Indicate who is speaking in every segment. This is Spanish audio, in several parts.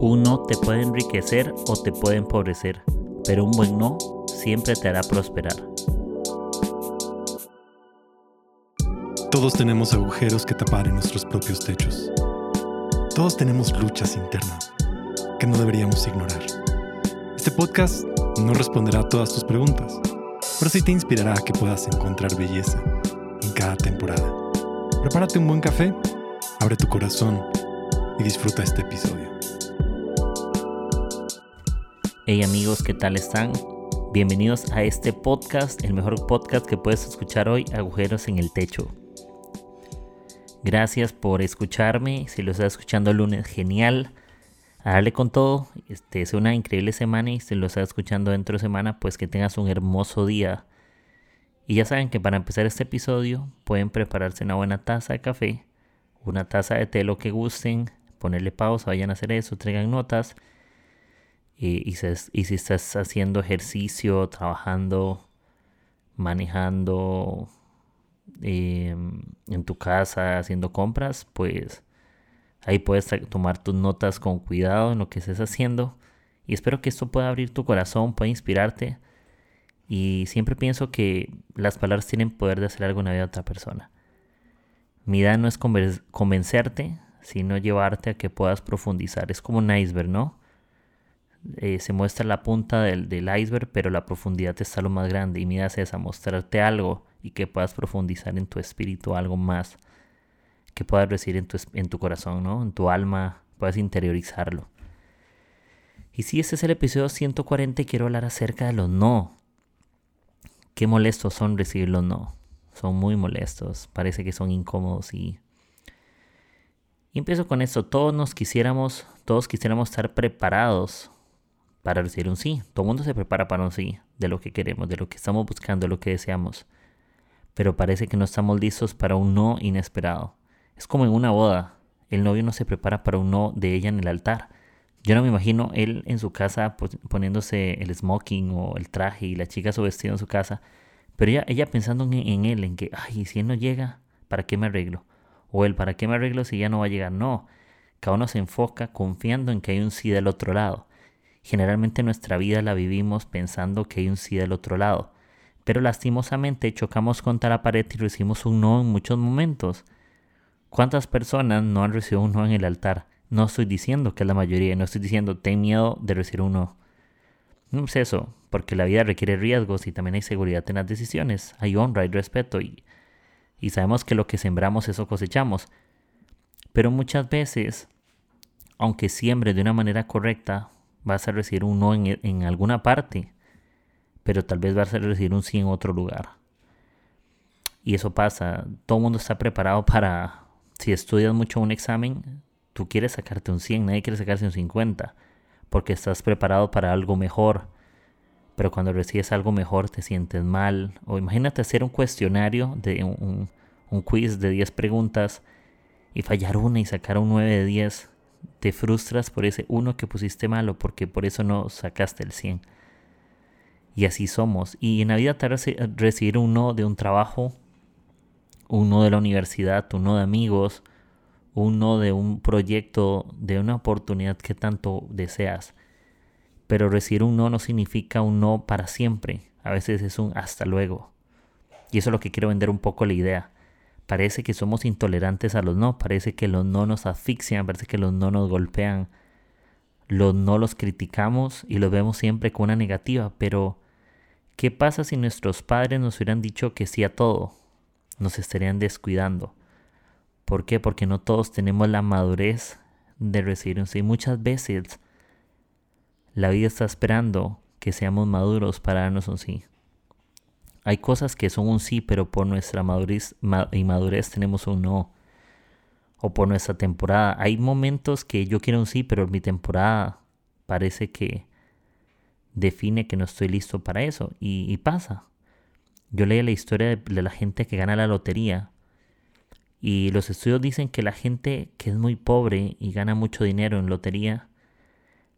Speaker 1: Un no te puede enriquecer o te puede empobrecer, pero un buen no siempre te hará prosperar.
Speaker 2: Todos tenemos agujeros que tapar en nuestros propios techos. Todos tenemos luchas internas que no deberíamos ignorar. Este podcast no responderá a todas tus preguntas, pero sí te inspirará a que puedas encontrar belleza en cada temporada. Prepárate un buen café, abre tu corazón y disfruta este episodio.
Speaker 1: Hey amigos, ¿qué tal están? Bienvenidos a este podcast, el mejor podcast que puedes escuchar hoy, Agujeros en el Techo. Gracias por escucharme, si lo estás escuchando el lunes, genial. A con todo, este, es una increíble semana y si lo estás escuchando dentro de semana, pues que tengas un hermoso día. Y ya saben que para empezar este episodio pueden prepararse una buena taza de café, una taza de té, lo que gusten, ponerle pausa, vayan a hacer eso, traigan notas y, si estás haciendo ejercicio, trabajando, manejando em, en tu casa, haciendo compras, pues ahí puedes tomar tus notas con cuidado en lo que estés haciendo. Y espero que esto pueda abrir tu corazón, pueda inspirarte. Y siempre pienso que las palabras tienen poder de hacer algo en la vida de otra persona. Mi idea no es convencerte, sino llevarte a que puedas profundizar. Es como un iceberg, ¿no? Eh, se muestra la punta del, iceberg, pero la profundidad está lo más grande. Y mi idea es esa, mostrarte algo y que puedas profundizar en tu espíritu algo más que puedas recibir en tu, en tu corazón, ¿no? En tu alma, puedas interiorizarlo. Y si este es el episodio 140 quiero hablar acerca de los no. Qué molestos son recibir los no. Son muy molestos, parece que son incómodos y... Y empiezo con esto, todos nos quisiéramos, todos quisiéramos estar preparados para recibir un sí. Todo el mundo se prepara para un sí, de lo que queremos, de lo que estamos buscando, de lo que deseamos. Pero parece que no estamos listos para un no inesperado. Es como en una boda. El novio no se prepara para un no de ella en el altar. Yo no me imagino él en su casa poniéndose el smoking o el traje y la chica su vestido en su casa. Pero ella, ella pensando en, en él, en que, ay, si él no llega, ¿para qué me arreglo? O él, ¿para qué me arreglo si ya no va a llegar? No. Cada uno se enfoca confiando en que hay un sí del otro lado. Generalmente nuestra vida la vivimos pensando que hay un sí del otro lado, pero lastimosamente chocamos contra la pared y recibimos un no en muchos momentos. ¿Cuántas personas no han recibido un no en el altar? No estoy diciendo que es la mayoría, no estoy diciendo ten miedo de recibir un no. No es eso, porque la vida requiere riesgos y también hay seguridad en las decisiones, hay honra y respeto y, y sabemos que lo que sembramos eso cosechamos. Pero muchas veces, aunque siembre de una manera correcta, vas a recibir un no en, alguna parte, pero tal vez vas a recibir un sí en otro lugar. Y eso pasa, todo el mundo está preparado para, si estudias mucho un examen, tú quieres sacarte un 100, nadie quiere sacarse un 50, porque estás preparado para algo mejor. Pero cuando recibes algo mejor te sientes mal. O imagínate hacer un cuestionario de un, un quiz de 10 preguntas y fallar una y sacar un 9 de 10 te frustras por ese uno que pusiste malo, porque por eso no sacaste el 100. Y así somos. Y en la vida te recibir un no de un trabajo, un no de la universidad, un no de amigos, un no de un proyecto, de una oportunidad que tanto deseas. Pero recibir un no no significa un no para siempre. A veces es un hasta luego. Y eso es lo que quiero vender un poco la idea. Parece que somos intolerantes a los no, parece que los no nos asfixian, parece que los no nos golpean. Los no los criticamos y los vemos siempre con una negativa, pero ¿qué pasa si nuestros padres nos hubieran dicho que sí a todo? Nos estarían descuidando. ¿Por qué? Porque no todos tenemos la madurez de recibir un sí. Muchas veces la vida está esperando que seamos maduros para darnos un sí. Hay cosas que son un sí, pero por nuestra madurez, inmadurez tenemos un no. O por nuestra temporada. Hay momentos que yo quiero un sí, pero mi temporada parece que define que no estoy listo para eso. Y, pasa. Yo leí la historia de, la gente que gana la lotería. Y los estudios dicen que la gente que es muy pobre y gana mucho dinero en lotería,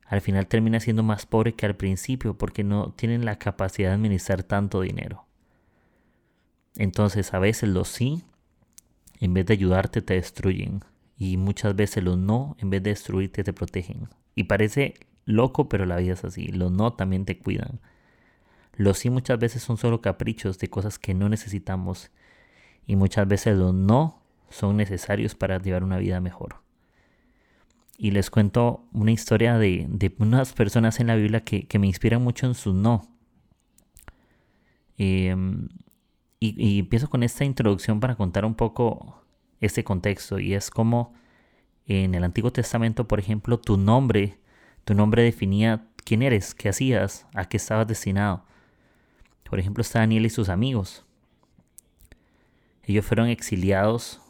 Speaker 1: al final termina siendo más pobre que al principio porque no tienen la capacidad de administrar tanto dinero. Entonces a veces los sí, en vez de ayudarte, te destruyen. Y muchas veces los no, en vez de destruirte, te protegen. Y parece loco, pero la vida es así. Los no también te cuidan. Los sí muchas veces son solo caprichos de cosas que no necesitamos. Y muchas veces los no son necesarios para llevar una vida mejor. Y les cuento una historia de, unas personas en la Biblia que, me inspiran mucho en su no. Em, y, empiezo con esta introducción para contar un poco este contexto. Y es como en el Antiguo Testamento, por ejemplo, tu nombre, tu nombre definía quién eres, qué hacías, a qué estabas destinado. Por ejemplo, está Daniel y sus amigos. Ellos fueron exiliados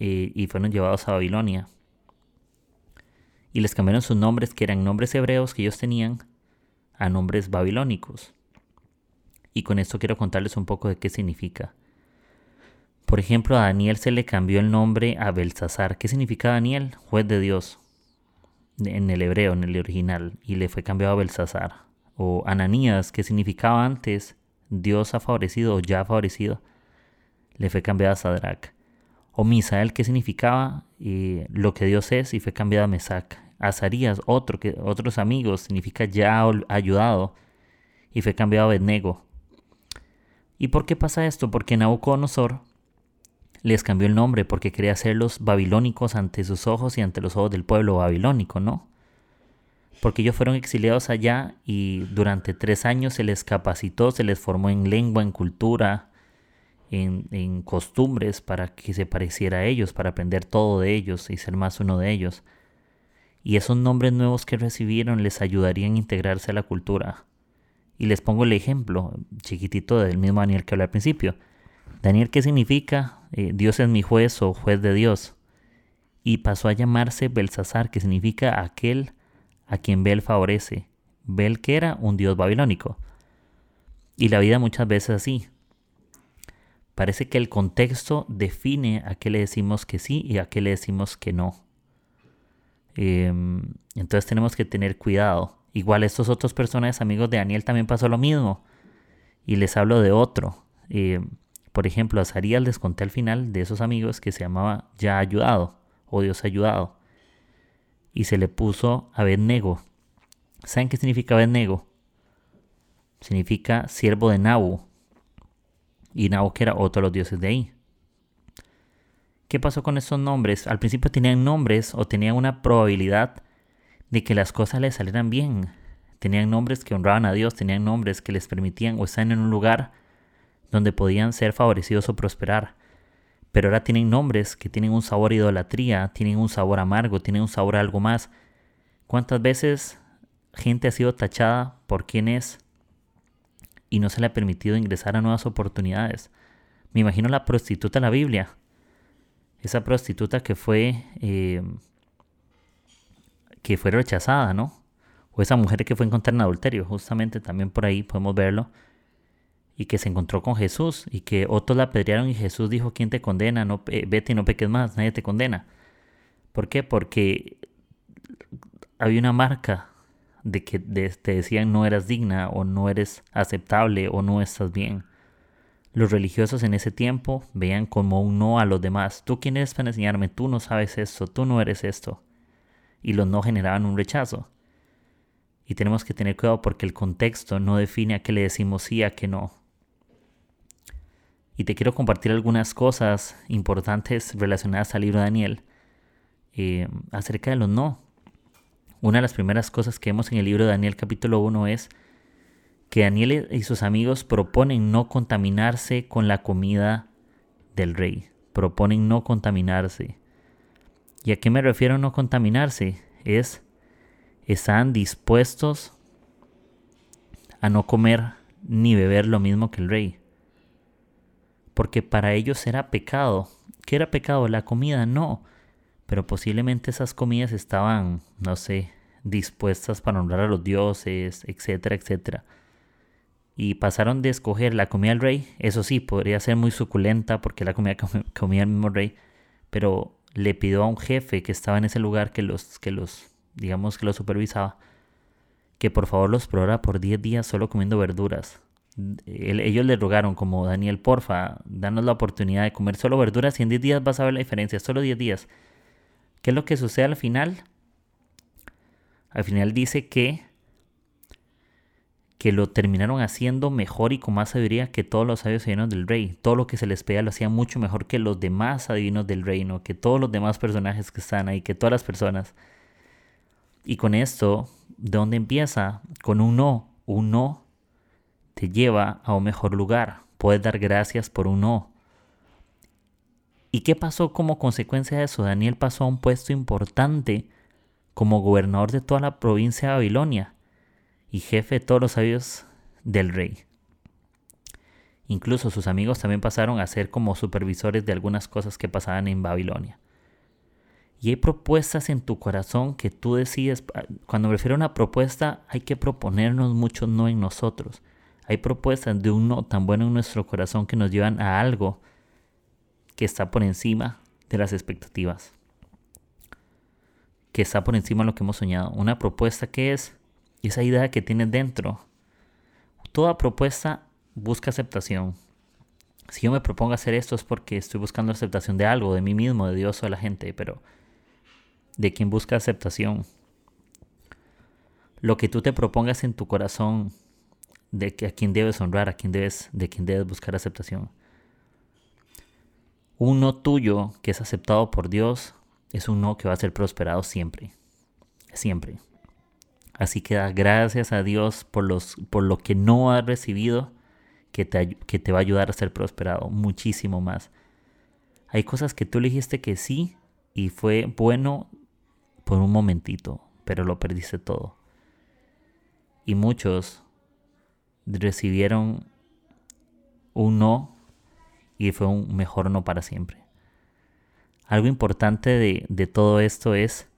Speaker 1: eh, y fueron llevados a Babilonia. Y les cambiaron sus nombres, que eran nombres hebreos que ellos tenían, a nombres babilónicos. Y con esto quiero contarles un poco de qué significa. Por ejemplo, a Daniel se le cambió el nombre a Belsasar. ¿Qué significa Daniel? Juez de Dios. En el hebreo, en el original. Y le fue cambiado a Belsasar. O Ananías, que significaba antes Dios ha favorecido o ya ha favorecido, le fue cambiado a Sadrach. O Misael, que significaba eh, lo que Dios es, y fue cambiado a Mesac. Azarías, otro que otros amigos, significa ya ayudado, y fue cambiado a Abednego. ¿Y por qué pasa esto? Porque Nabucodonosor les cambió el nombre porque quería hacerlos babilónicos ante sus ojos y ante los ojos del pueblo babilónico, ¿no? porque ellos fueron exiliados allá y durante tres años se les capacitó, se les formó en lengua, en cultura, en, costumbres para que se pareciera a ellos, para aprender todo de ellos y ser más uno de ellos. Y esos nombres nuevos que recibieron les ayudarían a integrarse a la cultura. Y les pongo el ejemplo chiquitito del mismo Daniel que hablé al principio. Daniel, ¿qué significa? Eh, Dios es mi juez o juez de Dios. Y pasó a llamarse Belsasar, que significa aquel a quien Bel favorece. Bel que era un dios babilónico. Y la vida muchas veces así. Parece que el contexto define a qué le decimos que sí y a qué le decimos que no. Em, entonces tenemos que tener cuidado. Igual estos otros personajes amigos de Daniel también pasó lo mismo. Y les hablo de otro. Em, por ejemplo, a Sarías les conté al final de esos amigos que se llamaba Ya ayudado o Dios ayudado y se le puso Abednego. ¿Saben qué significa Abednego? Significa siervo de Nabu. Y Nabu que era otro de los dioses de ahí. ¿Qué pasó con esos nombres? Al principio tenían nombres o tenían una probabilidad de que las cosas les salieran bien. Tenían nombres que honraban a Dios, tenían nombres que les permitían o están en un lugar donde podían ser favorecidos o prosperar pero ahora tienen nombres que tienen un sabor idolatría, tienen un sabor amargo, tienen un sabor algo más. ¿Cuántas veces gente ha sido tachada por quién es y no se le ha permitido ingresar a nuevas oportunidades? Me imagino la prostituta en la Biblia, esa prostituta que fue eh, que fue rechazada, ¿no? O esa mujer que fue encontrada en adulterio, justamente también por ahí podemos verlo y que se encontró con Jesús y que otros la apedrearon y Jesús dijo, ¿quién te condena? No, vete y no peques más, nadie te condena. ¿Por qué? Porque había una marca de que te decían no eras digna o no eres aceptable o no estás bien. Los religiosos en ese tiempo veían como un no a los demás. ¿Tú quién eres para enseñarme? Tú no sabes esto, tú no eres esto. Y los no generaban un rechazo. Y tenemos que tener cuidado porque el contexto no define a qué le decimos sí, a qué no y te quiero compartir algunas cosas importantes relacionadas al libro de Daniel eh, acerca de los no. Una de las primeras cosas que vemos en el libro de Daniel capítulo 1 es que Daniel y sus amigos proponen no contaminarse con la comida del rey. Proponen no contaminarse. ¿Y a qué me refiero no contaminarse? Es, están dispuestos a no comer ni beber lo mismo que el rey porque para ellos era pecado. ¿Qué era pecado? La comida no, pero posiblemente esas comidas estaban, no sé, dispuestas para honrar a los dioses, etcétera, etcétera. Y pasaron de escoger la comida del rey, eso sí, podría ser muy suculenta porque la comida comía el mismo rey, pero le pidió a un jefe que estaba en ese lugar que los, que los, digamos que los supervisaba, que por favor los probara por 10 días solo comiendo verduras ellos le rogaron como Daniel, porfa, danos la oportunidad de comer solo verduras y en 10 días vas a ver la diferencia, solo 10 días. ¿Qué es lo que sucede al final? Al final dice que que lo terminaron haciendo mejor y con más sabiduría que todos los sabios adivinos del rey. Todo lo que se les pedía lo hacían mucho mejor que los demás adivinos del reino, que todos los demás personajes que están ahí, que todas las personas. Y con esto, ¿de dónde empieza? Con un no. Un no te lleva a un mejor lugar. Puedes dar gracias por un no. ¿Y qué pasó como consecuencia de eso? Daniel pasó a un puesto importante como gobernador de toda la provincia de Babilonia y jefe de todos los sabios del rey. Incluso sus amigos también pasaron a ser como supervisores de algunas cosas que pasaban en Babilonia. Y hay propuestas en tu corazón que tú decides. Ah, cuando me refiero a una propuesta, hay que proponernos mucho no en nosotros. Hay propuestas de un no tan bueno en nuestro corazón que nos llevan a algo que está por encima de las expectativas. Que está por encima de lo que hemos soñado. Una propuesta que es esa idea que tienes dentro. Toda propuesta busca aceptación. Si yo me propongo hacer esto es porque estoy buscando aceptación de algo, de mí mismo, de Dios o de la gente, pero de quien busca aceptación. Lo que tú te propongas en tu corazón de a quien debes honrar, a quien debes, de quien debes buscar aceptación. Un no tuyo que es aceptado por Dios es un no que va a ser prosperado siempre. Siempre. Así que da gracias a Dios por, los, por lo que no has recibido, que te, que te va a ayudar a ser prosperado muchísimo más. Hay cosas que tú dijiste que sí y fue bueno por un momentito, pero lo perdiste todo. Y muchos recibieron un no y fue un mejor no para siempre. Algo importante de, de todo esto es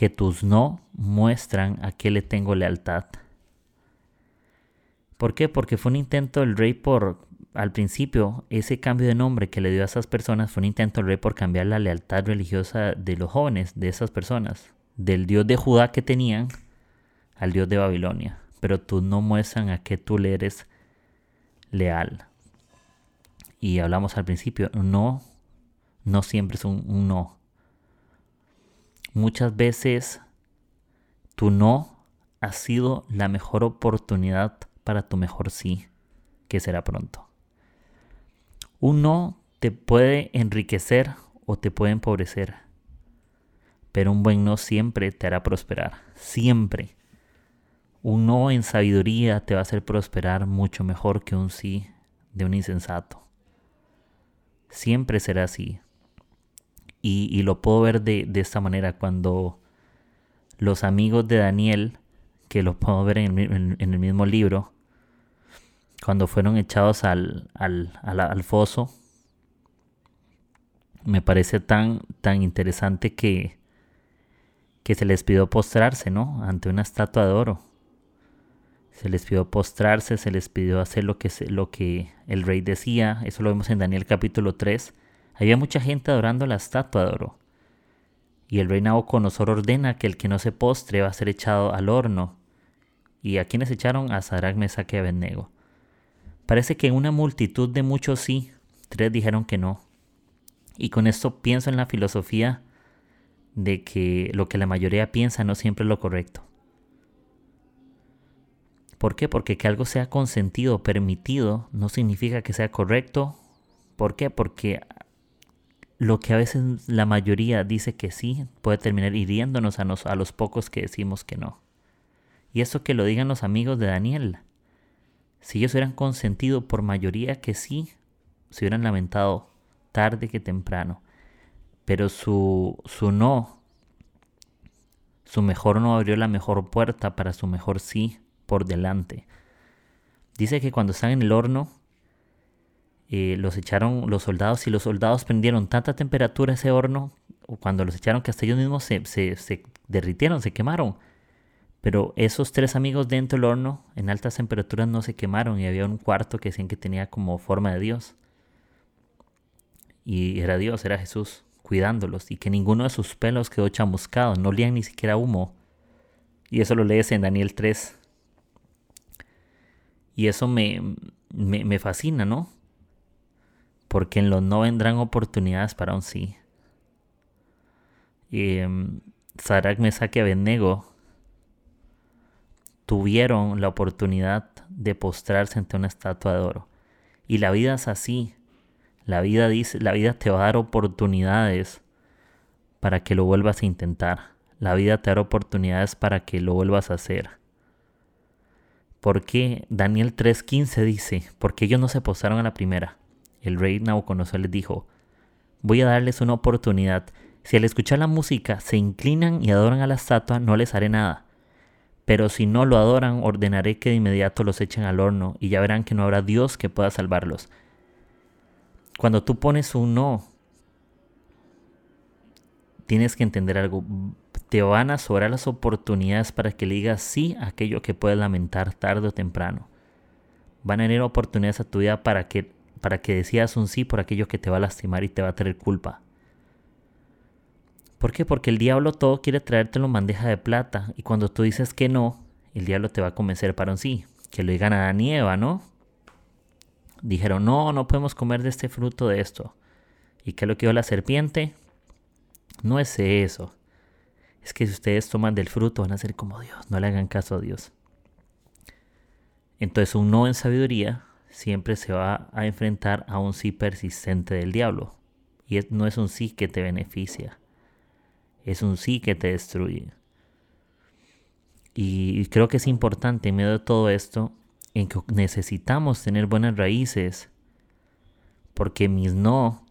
Speaker 1: que tus no muestran a qué le tengo lealtad. ¿Por qué? Porque fue un intento del rey por, al principio, ese cambio de nombre que le dio a esas personas fue un intento del rey por cambiar la lealtad religiosa de los jóvenes, de esas personas, del dios de Judá que tenían al dios de Babilonia. Pero tú no muestran a qué tú le eres leal. Y hablamos al principio, no, no siempre es un no. Muchas veces tu no ha sido la mejor oportunidad para tu mejor sí, que será pronto. Un no te puede enriquecer o te puede empobrecer, pero un buen no siempre te hará prosperar, siempre. Un no en sabiduría te va a hacer prosperar mucho mejor que un sí de un insensato. Siempre será así. Y, lo puedo ver de, esta manera cuando los amigos de Daniel, que lo puedo ver en, el mismo libro, cuando fueron echados al, al, foso, me parece tan, tan interesante que, que se les pidió postrarse, ¿no? Ante una estatua de oro. Se les pidió postrarse, se les pidió hacer lo que, lo que el rey decía. Eso lo vemos en Daniel capítulo 3. Había mucha gente adorando la estatua de oro. Y el rey Nabucodonosor ordena que el que no se postre va a ser echado al horno. ¿Y a quienes echaron? A Sadrach, Mesach y Abednego. Parece que una multitud de muchos sí, tres dijeron que no. Y con esto pienso en la filosofía de que lo que la mayoría piensa no siempre es lo correcto. ¿Por qué? Porque que algo sea consentido, permitido, no significa que sea correcto. ¿Por qué? Porque lo que a veces la mayoría dice que sí puede terminar hiriéndonos a, los pocos que decimos que no. Y eso que lo digan los amigos de Daniel. Si ellos hubieran consentido por mayoría que sí, se hubieran lamentado tarde que temprano. Pero su, su no, su mejor no abrió la mejor puerta para su mejor sí por delante. Dice que cuando están en el horno, eh, los echaron los soldados y los soldados prendieron tanta temperatura ese horno, cuando los echaron que hasta ellos mismos se, se, derritieron, se quemaron. Pero esos tres amigos dentro del horno, en altas temperaturas, no se quemaron y había un cuarto que decían que tenía como forma de Dios. Y era Dios, era Jesús, cuidándolos y que ninguno de sus pelos quedó chamuscado, no olían ni siquiera humo. Y eso lo lees en Daniel 3. Y eso me, me, me fascina, ¿no? Porque en los no vendrán oportunidades para un sí. eh, Sarak, Mesach y Abednego tuvieron la oportunidad de postrarse ante una estatua de oro. Y la vida es así. La vida dice, la vida te va a dar oportunidades para que lo vuelvas a intentar. La vida te da oportunidades para que lo vuelvas a hacer. Porque Daniel 3:15 dice, porque ellos no se posaron a la primera. El rey Nabucodonosor les dijo, voy a darles una oportunidad. Si al escuchar la música se inclinan y adoran a la estatua, no les haré nada. Pero si no lo adoran, ordenaré que de inmediato los echen al horno y ya verán que no habrá Dios que pueda salvarlos. Cuando tú pones un no, tienes que entender algo te van a sobrar las oportunidades para que le digas sí a aquello que puedes lamentar tarde o temprano. Van a venir oportunidades a tu vida para que, para que decidas un sí por aquello que te va a lastimar y te va a traer culpa. ¿Por qué? Porque el diablo todo quiere traértelo en bandeja de plata y cuando tú dices que no, el diablo te va a convencer para un sí. Que lo digan a Adán y Eva, ¿no? Dijeron, no, no podemos comer de este fruto de esto. ¿Y qué es lo que dijo la serpiente? No es eso es que si ustedes toman del fruto van a ser como Dios, no le hagan caso a Dios. Entonces un no en sabiduría siempre se va a enfrentar a un sí persistente del diablo. Y no es un sí que te beneficia, es un sí que te destruye. Y creo que es importante en medio de todo esto, en que necesitamos tener buenas raíces, porque mis no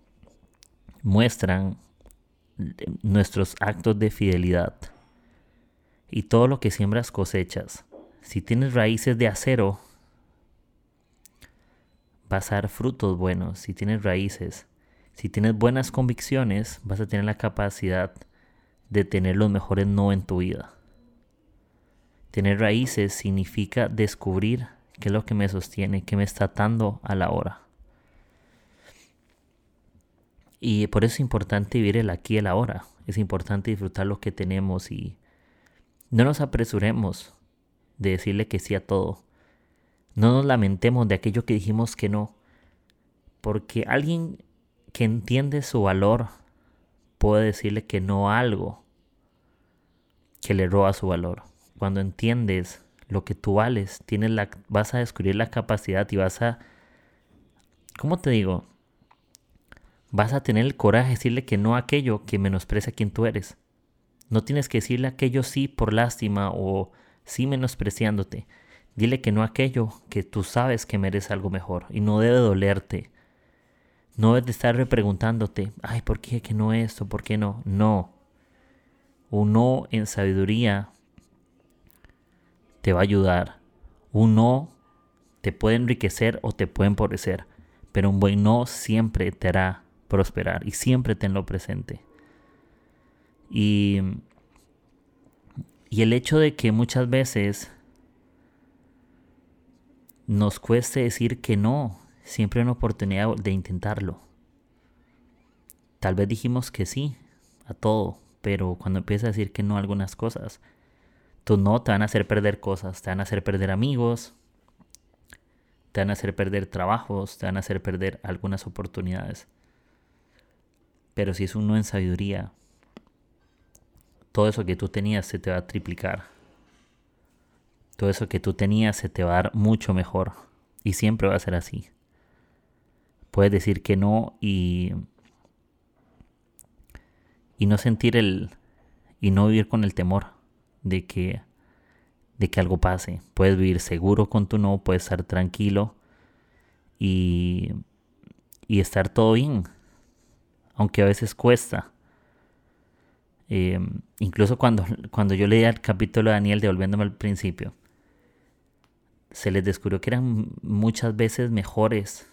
Speaker 1: muestran nuestros actos de fidelidad. Y todo lo que siembras cosechas. Si tienes raíces de acero, dar frutos buenos. Si tienes raíces, si tienes buenas convicciones, vas a tener la capacidad de tener los mejores no en tu vida. Tener raíces significa descubrir qué es lo que me sostiene, qué me está atando a la hora. Y por eso es importante vivir el aquí y el ahora. Es importante disfrutar lo que tenemos y no nos apresuremos de decirle que sí a todo. No nos lamentemos de aquello que dijimos que no. Porque alguien que entiende su valor puede decirle que no a algo que le roba su valor. Cuando entiendes lo que tú vales, tienes la, vas a descubrir la capacidad y vas a, ¿cómo te digo? vas a tener el coraje de decirle que no a aquello que menosprecia quien tú eres. No tienes que decirle aquello sí por lástima o sí menospreciándote. Dile que no aquello que tú sabes que merece algo mejor y no debe dolerte. No debes de estar repreguntándote, ay, ¿por qué que no esto? ¿Por qué no? No. Un no en sabiduría te va a ayudar. Un no te puede enriquecer o te puede empobrecer, pero un buen no siempre te hará prosperar y siempre tenlo presente. Y, y el hecho de que muchas veces nos cueste decir que no, siempre hay una oportunidad de intentarlo. Tal vez dijimos que sí a todo, pero cuando empiezas a decir que no a algunas cosas, tú no te van a hacer perder cosas, te van a hacer perder amigos, te van a hacer perder trabajos, te van a hacer perder algunas oportunidades. Pero si es un no en sabiduría, todo eso que tú tenías se te va a triplicar. Todo eso que tú tenías se te va a dar mucho mejor. Y siempre va a ser así. Puedes decir que no y. Y no sentir el. Y no vivir con el temor de que. De que algo pase. Puedes vivir seguro con tu no, puedes estar tranquilo. Y. Y estar todo bien aunque a veces cuesta. Em, incluso cuando, cuando yo leía el capítulo de Daniel, devolviéndome al principio, se les descubrió que eran muchas veces mejores,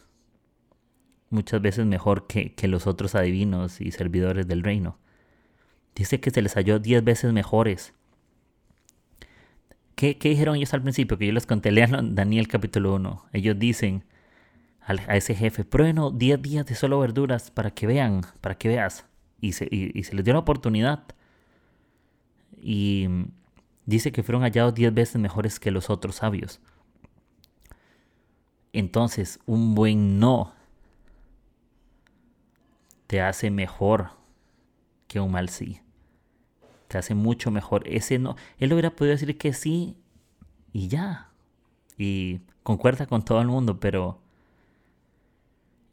Speaker 1: muchas veces mejor que, los otros adivinos y servidores del reino. Dice que se les halló diez veces mejores. ¿Qué, ¿Qué, dijeron ellos al principio? Que yo les conté, lean Daniel capítulo 1. Ellos dicen, a ese jefe, prueben 10 días de solo verduras para que vean, para que veas. Y se, y, se les dio la oportunidad. Y dice que fueron hallados 10 veces mejores que los otros sabios. Entonces, un buen no te hace mejor que un mal sí. te hace mucho mejor. Ese no, él hubiera podido decir que sí y ya. Y concuerda con todo el mundo, pero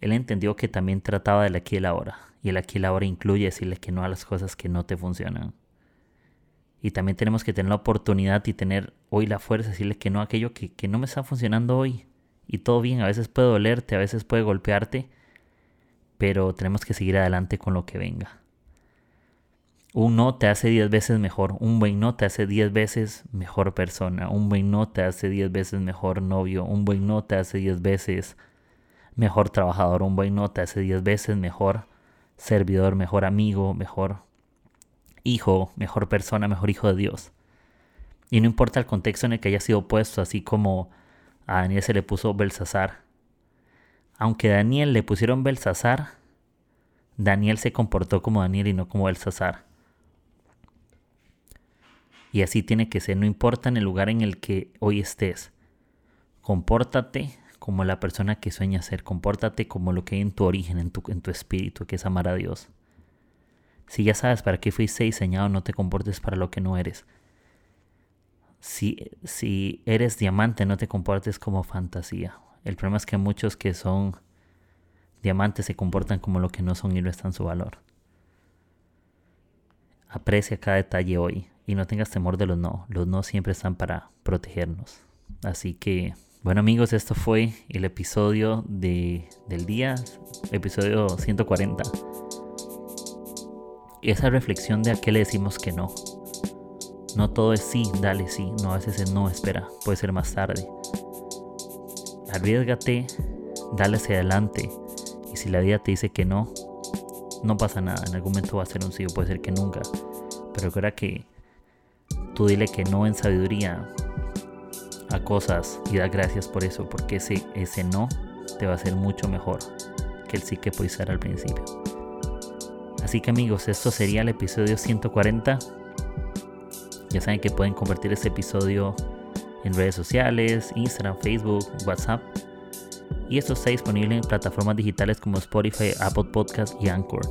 Speaker 1: él entendió que también trataba del aquí y el ahora. Y el aquí y el ahora incluye decirle que no a las cosas que no te funcionan. Y también tenemos que tener la oportunidad y tener hoy la fuerza de decirle que no a aquello que, que no me está funcionando hoy. Y todo bien, a veces puede dolerte, a veces puede golpearte, pero tenemos que seguir adelante con lo que venga. Un no te hace 10 veces mejor, un buen no te hace 10 veces mejor persona, un buen no te hace 10 veces mejor novio, un buen no te hace 10 veces mejor trabajador, un buen no te hace 10 veces mejor servidor, mejor amigo, mejor hijo, mejor persona, mejor hijo de Dios. Y no importa el contexto en el que haya sido puesto, así como a Daniel se le puso Belsasar. Aunque a Daniel le pusieron Belsasar, Daniel se comportó como Daniel y no como Belsasar. Y así tiene que ser, no importa en el lugar en el que hoy estés. Compórtate como la persona que sueña ser, compórtate como lo que hay en tu origen, en tu, en tu espíritu, que es amar a Dios. Si ya sabes para qué fuiste diseñado, no te comportes para lo que no eres. Si, si eres diamante, no te comportes como fantasía. El problema es que muchos que son diamantes se comportan como lo que no son y no están su valor. Aprecia cada detalle hoy y no tengas temor de los no. Los no siempre están para protegernos. Así que, bueno amigos, esto fue el episodio de, del día, episodio 140. Y esa reflexión de a qué le decimos que no. No todo es sí, dale sí, no a veces es no, espera, puede ser más tarde. Arriesgate, dale hacia adelante. Y si la vida te dice que no, no pasa nada, en algún momento va a ser un sí o puede ser que nunca. Pero recuerda que Tú dile que no en sabiduría a cosas y da gracias por eso, porque ese, ese no te va a hacer mucho mejor que el sí que pudiste al principio. Así que amigos, esto sería el episodio 140. Ya saben que pueden convertir este episodio en redes sociales, Instagram, Facebook, WhatsApp. Y esto está disponible en plataformas digitales como Spotify, Apple Podcast y Anchor.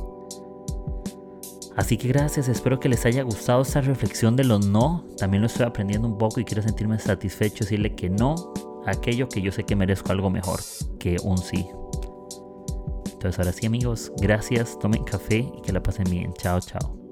Speaker 1: Así que gracias, espero que les haya gustado esta reflexión de los no. También lo estoy aprendiendo un poco y quiero sentirme satisfecho, decirle que no a aquello que yo sé que merezco algo mejor que un sí. Entonces ahora sí amigos, gracias, tomen café y que la pasen bien. Chao, chao.